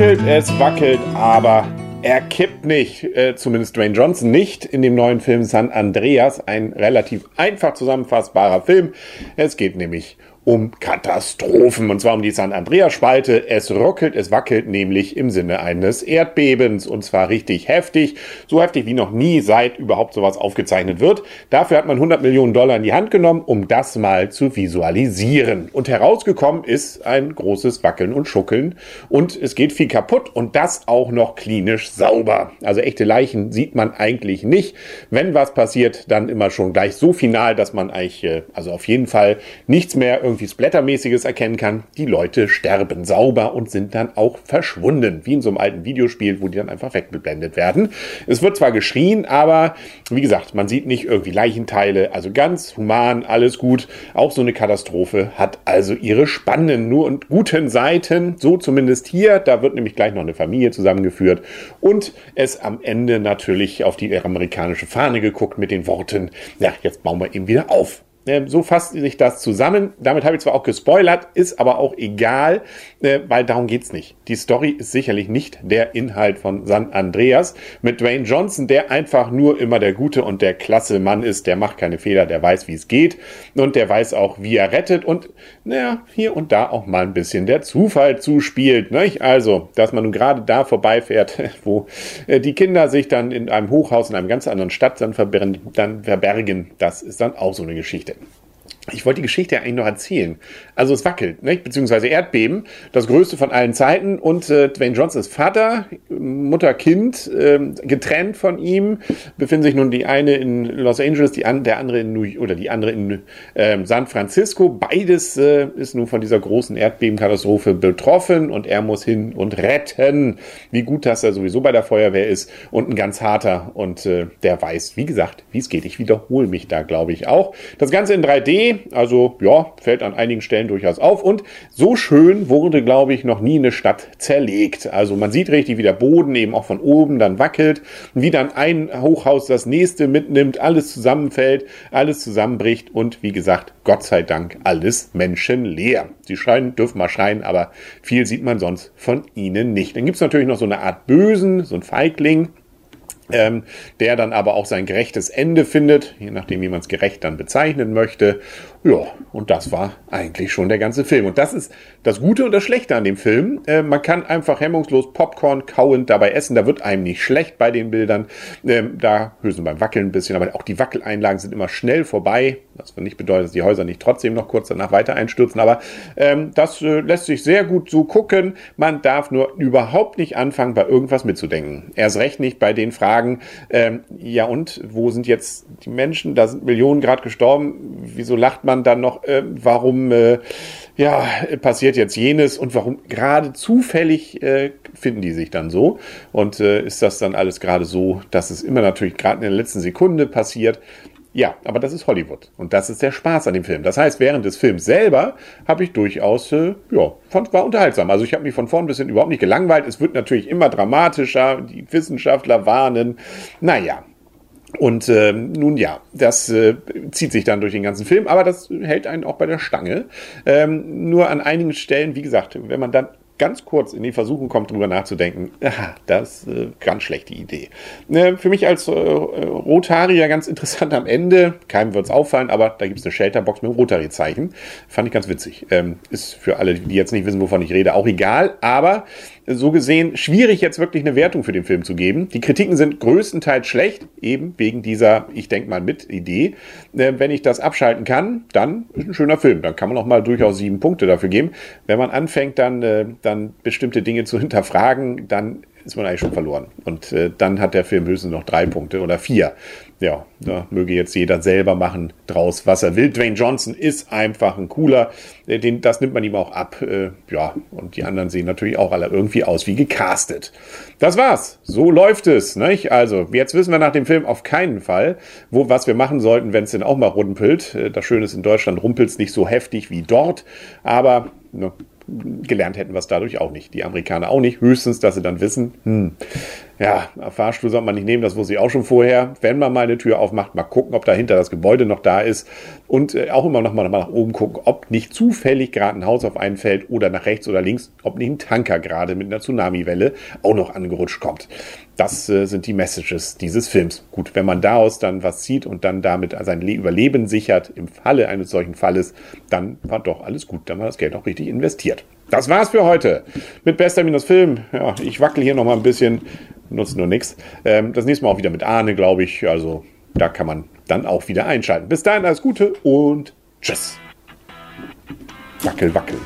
ruckelt, es wackelt, aber er kippt nicht. Äh, zumindest Dwayne Johnson nicht in dem neuen Film San Andreas. Ein relativ einfach zusammenfassbarer Film. Es geht nämlich um Katastrophen, und zwar um die San Andreas-Spalte. Es ruckelt, es wackelt nämlich im Sinne eines Erdbebens, und zwar richtig heftig, so heftig wie noch nie seit überhaupt sowas aufgezeichnet wird. Dafür hat man 100 Millionen Dollar in die Hand genommen, um das mal zu visualisieren. Und herausgekommen ist ein großes Wackeln und Schuckeln, und es geht viel kaputt, und das auch noch klinisch sauber. Also echte Leichen sieht man eigentlich nicht. Wenn was passiert, dann immer schon gleich so final, dass man eigentlich, äh, also auf jeden Fall nichts mehr irgendwie Splattermäßiges erkennen kann. Die Leute sterben sauber und sind dann auch verschwunden, wie in so einem alten Videospiel, wo die dann einfach weggeblendet werden. Es wird zwar geschrien, aber wie gesagt, man sieht nicht irgendwie Leichenteile, also ganz human, alles gut. Auch so eine Katastrophe hat also ihre spannenden nur und guten Seiten, so zumindest hier. Da wird nämlich gleich noch eine Familie zusammengeführt und es am Ende natürlich auf die amerikanische Fahne geguckt mit den Worten, ja, jetzt bauen wir ihn wieder auf. Ähm, so fasst sich das zusammen. Damit habe ich zwar auch gespoilert, ist aber auch egal, äh, weil darum geht's nicht. Die Story ist sicherlich nicht der Inhalt von San Andreas mit Dwayne Johnson, der einfach nur immer der gute und der klasse Mann ist. Der macht keine Fehler, der weiß, wie es geht und der weiß auch, wie er rettet und naja, hier und da auch mal ein bisschen der Zufall zuspielt. Nicht? Also, dass man nun gerade da vorbeifährt, wo äh, die Kinder sich dann in einem Hochhaus in einem ganz anderen Stadt dann verbergen, das ist dann auch so eine Geschichte. Ich wollte die Geschichte ja eigentlich noch erzählen. Also es wackelt, nicht? beziehungsweise Erdbeben, das größte von allen Zeiten. Und äh, Dwayne Johnsons Vater, Mutter, Kind, äh, getrennt von ihm, befinden sich nun die eine in Los Angeles, die an, der andere in New oder die andere in äh, San Francisco. Beides äh, ist nun von dieser großen Erdbebenkatastrophe betroffen und er muss hin und retten. Wie gut, dass er sowieso bei der Feuerwehr ist und ein ganz harter und äh, der weiß, wie gesagt, wie es geht. Ich wiederhole mich da, glaube ich, auch. Das Ganze in 3D, also ja, fällt an einigen Stellen durchaus auf. Und so schön wurde, glaube ich, noch nie eine Stadt zerlegt. Also man sieht richtig, wie der Boden eben auch von oben dann wackelt, wie dann ein Hochhaus das nächste mitnimmt, alles zusammenfällt, alles zusammenbricht und wie gesagt, Gott sei Dank alles menschenleer. Sie schreien, dürfen mal schreien, aber viel sieht man sonst von ihnen nicht. Dann gibt es natürlich noch so eine Art Bösen, so ein Feigling, ähm, der dann aber auch sein gerechtes Ende findet, je nachdem, wie man es gerecht dann bezeichnen möchte. Ja, und das war eigentlich schon der ganze Film. Und das ist das Gute und das Schlechte an dem Film. Äh, man kann einfach hemmungslos Popcorn kauend dabei essen. Da wird einem nicht schlecht bei den Bildern. Ähm, da höchstens beim Wackeln ein bisschen, aber auch die Wackeleinlagen sind immer schnell vorbei. Das nicht bedeutet, dass die Häuser nicht trotzdem noch kurz danach weiter einstürzen. Aber ähm, das äh, lässt sich sehr gut so gucken. Man darf nur überhaupt nicht anfangen, bei irgendwas mitzudenken. Erst recht nicht bei den Fragen, ähm, ja und, wo sind jetzt die Menschen? Da sind Millionen gerade gestorben. Wieso lacht man? man dann noch, äh, warum äh, ja, passiert jetzt jenes und warum gerade zufällig äh, finden die sich dann so und äh, ist das dann alles gerade so, dass es immer natürlich gerade in der letzten Sekunde passiert. Ja, aber das ist Hollywood und das ist der Spaß an dem Film. Das heißt, während des Films selber habe ich durchaus, äh, ja, fand, war unterhaltsam. Also ich habe mich von vorn bis hin überhaupt nicht gelangweilt. Es wird natürlich immer dramatischer, die Wissenschaftler warnen. Naja, und äh, nun ja, das äh, zieht sich dann durch den ganzen Film, aber das hält einen auch bei der Stange. Ähm, nur an einigen Stellen, wie gesagt, wenn man dann ganz kurz in die Versuchung kommt, darüber nachzudenken, aha, das ist äh, ganz schlechte Idee. Äh, für mich als äh, Rotarier ganz interessant am Ende, keinem wird es auffallen, aber da gibt es eine Shelterbox mit einem Rotary-Zeichen. Fand ich ganz witzig. Ähm, ist für alle, die jetzt nicht wissen, wovon ich rede, auch egal, aber so gesehen schwierig jetzt wirklich eine Wertung für den Film zu geben. Die Kritiken sind größtenteils schlecht, eben wegen dieser, ich denke mal, mit Idee. Äh, wenn ich das abschalten kann, dann ist ein schöner Film. Dann kann man auch mal durchaus sieben Punkte dafür geben. Wenn man anfängt, dann, äh, dann bestimmte Dinge zu hinterfragen, dann ist man eigentlich schon verloren. Und äh, dann hat der Film höchstens noch drei Punkte oder vier ja, da möge jetzt jeder selber machen draus, was er will. Dwayne Johnson ist einfach ein cooler, äh, den, das nimmt man ihm auch ab. Äh, ja, und die anderen sehen natürlich auch alle irgendwie aus wie gecastet. Das war's. So läuft es, nicht? Also, jetzt wissen wir nach dem Film auf keinen Fall, wo, was wir machen sollten, wenn es denn auch mal rumpelt. Äh, das Schöne ist, in Deutschland rumpelt es nicht so heftig wie dort, aber ne, gelernt hätten wir es dadurch auch nicht. Die Amerikaner auch nicht. Höchstens, dass sie dann wissen, hm, Ja, Fahrstuhl sollte man nicht nehmen, das wusste ich auch schon vorher. Wenn man mal eine Tür aufmacht, mal gucken, ob dahinter das Gebäude noch da ist. Und äh, auch immer noch mal nach oben gucken, ob nicht zufällig gerade ein Haus auf einen fällt oder nach rechts oder links, ob nicht ein Tanker gerade mit einer Tsunamiwelle auch noch angerutscht kommt. Das äh, sind die Messages dieses Films. Gut, wenn man daraus dann was zieht und dann damit sein Überleben sichert im Falle eines solchen Falles, dann war doch alles gut, dann war das Geld auch richtig investiert. Das war's für heute mit Bester Minus Film. Ja, ich wackel hier noch mal ein bisschen, nutzt nur nichts. Ähm, das nächste Mal auch wieder mit Arne, glaube ich. Also da kann man dann auch wieder einschalten. Bis dahin alles Gute und tschüss. Wackel, wackel.